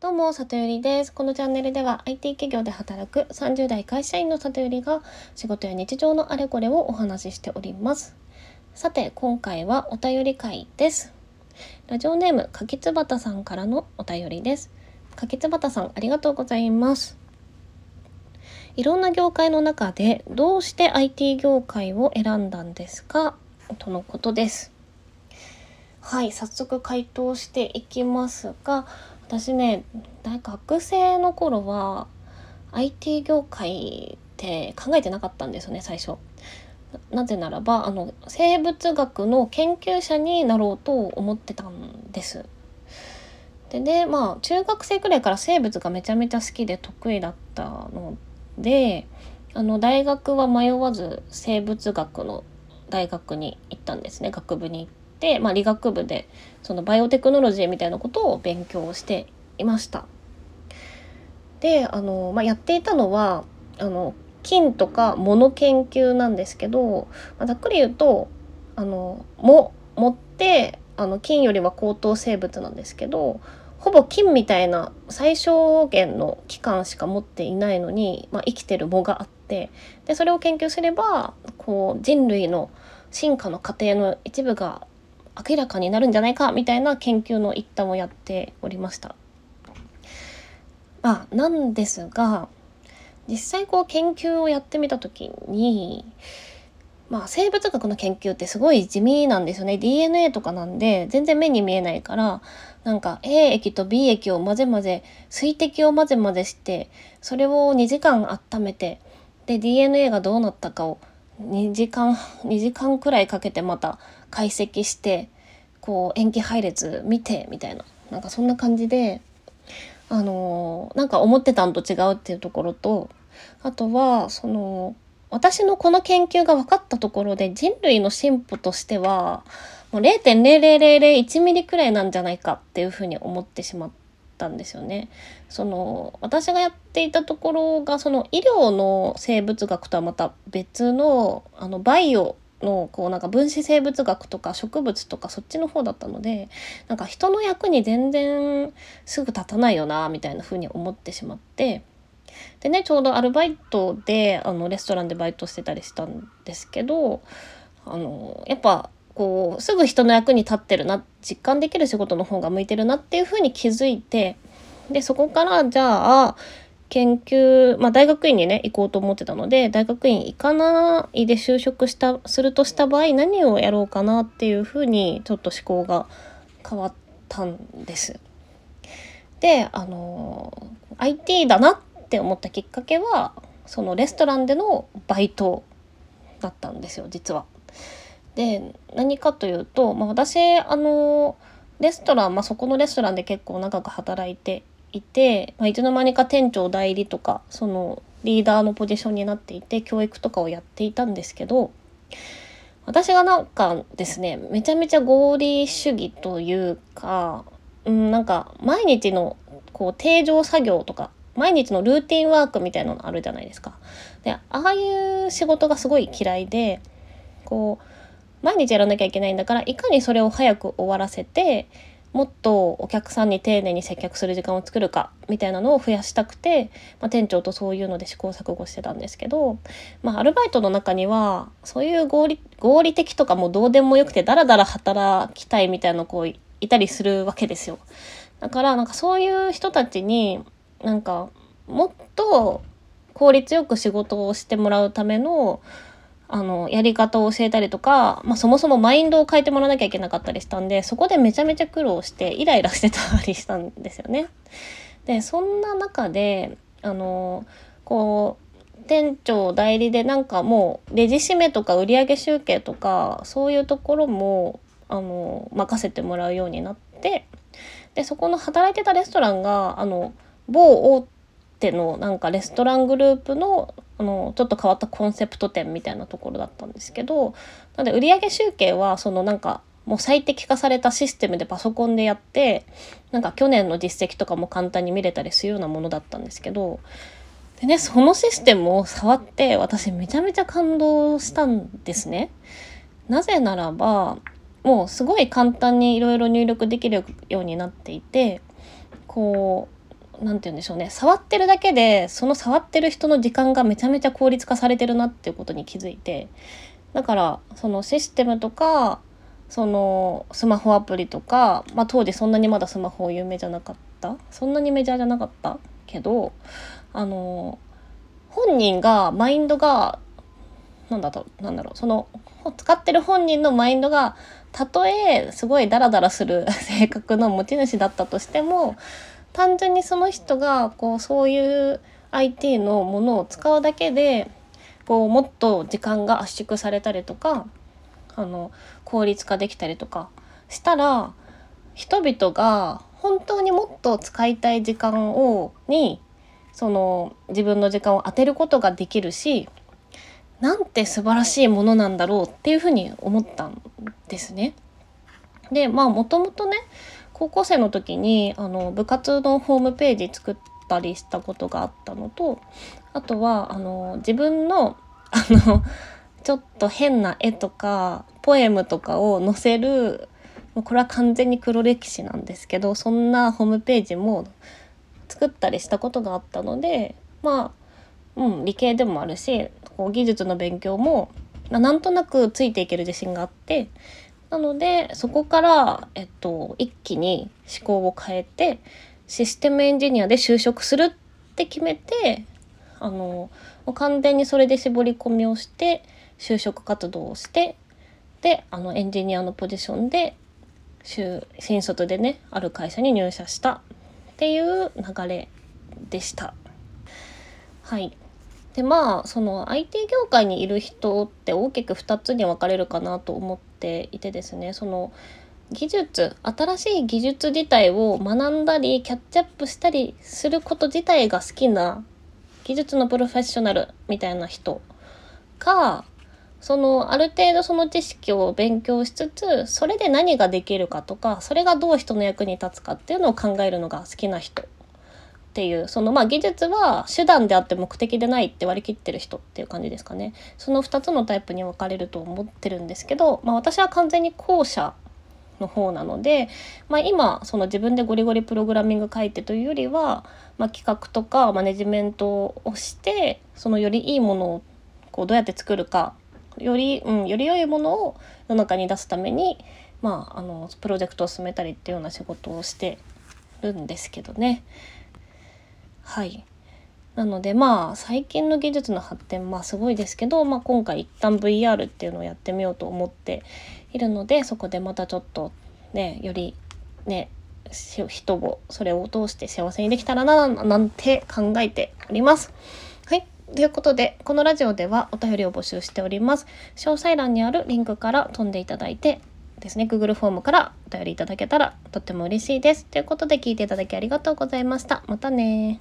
どうも、里よりです。このチャンネルでは IT 企業で働く30代会社員の里よりが仕事や日常のあれこれをお話ししております。さて、今回はお便り会です。ラジオネーム、かきつばたさんからのお便りです。かきつばたさん、ありがとうございます。いろんな業界の中でどうして IT 業界を選んだんですか？とのことです。はい、早速回答していきますが、私ね大学生の頃は IT 業界って考えてなかったんですよね最初。なぜならばあの生物学の研究者になろうと思ってたんです。でねまあ中学生くらいから生物がめちゃめちゃ好きで得意だったのであの大学は迷わず生物学の大学に行ったんですね学部に行って。まあ、理学部でそのバイオテクノロジーみたいなことを勉強していました。であの、まあ、やっていたのはあの菌とか物研究なんですけど、まあ、ざっくり言うとあのも持ってあの菌よりは高等生物なんですけどほぼ菌みたいな最小限の器官しか持っていないのに、まあ、生きてる藻があってでそれを研究すればこう人類の進化の過程の一部が明らかになるんじゃないかみたいな研究の一端をやっておりました。まあ、なんですが実際こう研究をやってみた時にまあ生物学の研究ってすごい地味なんですよね DNA とかなんで全然目に見えないからなんか A 液と B 液を混ぜ混ぜ水滴を混ぜ混ぜしてそれを2時間温めてで DNA がどうなったかを2時間2時間くらいかけてまた解析してこう塩基配列見てみたいな。なんかそんな感じであのなんか思ってたんと違うっていうところとあとはその私のこの研究が分かったところで人類の進歩としてはもう0.0001ミリくらいなんじゃないかっていうふうに思ってしまって。たんですよね。その私がやっていたところがその医療の生物学とはまた別のあのバイオのこうなんか分子生物学とか植物とかそっちの方だったのでなんか人の役に全然すぐ立たないよなみたいな風に思ってしまってでねちょうどアルバイトであのレストランでバイトしてたりしたんですけどあのやっぱこうすぐ人の役に立ってるな実感できる仕事の方が向いてるなっていう風に気づいてでそこからじゃあ研究、まあ、大学院にね行こうと思ってたので大学院行かないで就職したするとした場合何をやろうかなっていうふうにちょっと思考が変わったんです。であの IT だなって思ったきっかけはそのレストランでのバイトだったんですよ実は。で何かというと、まあ、私あのレストラン、まあ、そこのレストランで結構長く働いていて、まあ、いつの間にか店長代理とかそのリーダーのポジションになっていて教育とかをやっていたんですけど私がなんかですねめちゃめちゃ合理主義というか、うん、なんか毎日のこう定常作業とか毎日のルーティンワークみたいなのあるじゃないですか。でああいう仕事がすごい嫌いでこう毎日やらなきゃいけないんだからいかにそれを早く終わらせてもっとお客さんに丁寧に接客する時間を作るかみたいなのを増やしたくて、まあ、店長とそういうので試行錯誤してたんですけど、まあ、アルバイトの中にはそういう合理合理的とかもどうでもよくてダラダラ働きたいみたいな子いたりするわけですよ。だからなんかそういう人たちになんかもっと効率よく仕事をしてもらうためのあのやり方を教えたりとか、まあ、そもそもマインドを変えてもらわなきゃいけなかったりしたんでそこでめちゃめちゃ苦労してイライラしてたりしたんですよね。でそんな中であのこう店長代理でなんかもうレジ締めとか売上集計とかそういうところもあの任せてもらうようになってでそこの働いてたレストランがあの某大手のなんかレストラングループのあのちょっと変わったコンセプト店みたいなところだったんですけどなので売上集計はそのなんかもう最適化されたシステムでパソコンでやってなんか去年の実績とかも簡単に見れたりするようなものだったんですけどでねそのシステムを触って私めちゃめちゃ感動したんですね。なぜならばもうすごい簡単にいろいろ入力できるようになっていてこう何て言うんでしょうね。触ってるだけでその触ってる人の時間がめちゃめちゃ効率化されてるなっていうことに気づいて。だからそのシステムとかそのスマホアプリとか、まあ、当時そんなにまだスマホ有名じゃなかった。そんなにメジャーじゃなかったけどあの本人がマインドがなんだろうなんだろう。その使ってる本人のマインドがたとえすごいダラダラする 性格の持ち主だったとしても単純にその人がこうそういう IT のものを使うだけでこうもっと時間が圧縮されたりとかあの効率化できたりとかしたら人々が本当にもっと使いたい時間をにその自分の時間を当てることができるしなんて素晴らしいものなんだろうっていうふうに思ったんですね。でまあもともとね高校生の時にあの部活のホームページ作ったりしたことがあったのとあとはあの自分のあのちょっと変な絵とかポエムとかを載せるこれは完全に黒歴史なんですけどそんなホームページも作ったりしたことがあったのでまあうん理系でもあるしこう技術の勉強もなんとなくついていける自信があってなのでそこから、えっと、一気に思考を変えてシステムエンジニアで就職するって決めてあの完全にそれで絞り込みをして就職活動をしてであのエンジニアのポジションで新卒でねある会社に入社したっていう流れでした。はいでまあその IT 業界にいる人って大きく2つに分かれるかなと思っていてですね。その技術新しい技術自体を学んだりキャッチアップしたりすること自体が好きな技術のプロフェッショナルみたいな人かそのある程度その知識を勉強しつつそれで何ができるかとかそれがどう人の役に立つかっていうのを考えるのが好きな人っていうそのまあ技術は手段であって目的でないって割り切ってる人っていう感じですかねその2つのタイプに分かれると思ってるんですけど、まあ、私は完全に後者の方なので、まあ、今その自分でゴリゴリプログラミング書いてというよりは、まあ、企画とかマネジメントをしてそのよりいいものをこうどうやって作るかより、うん、より良いものを世の中に出すために、まあ、あのプロジェクトを進めたりっていうような仕事をしてるんですけどね。はいなのでまあ最近の技術の発展まあすごいですけど、まあ、今回一旦 VR っていうのをやってみようと思っているのでそこでまたちょっとねよりね人をそれを通して幸せにできたらななんて考えております。はいということで、このラジオではお便りを募集しております。詳細欄にあるリンクから飛んでいただいてですね、Google フォームからお便りいただけたらとっても嬉しいです。ということで聞いていただきありがとうございました。またね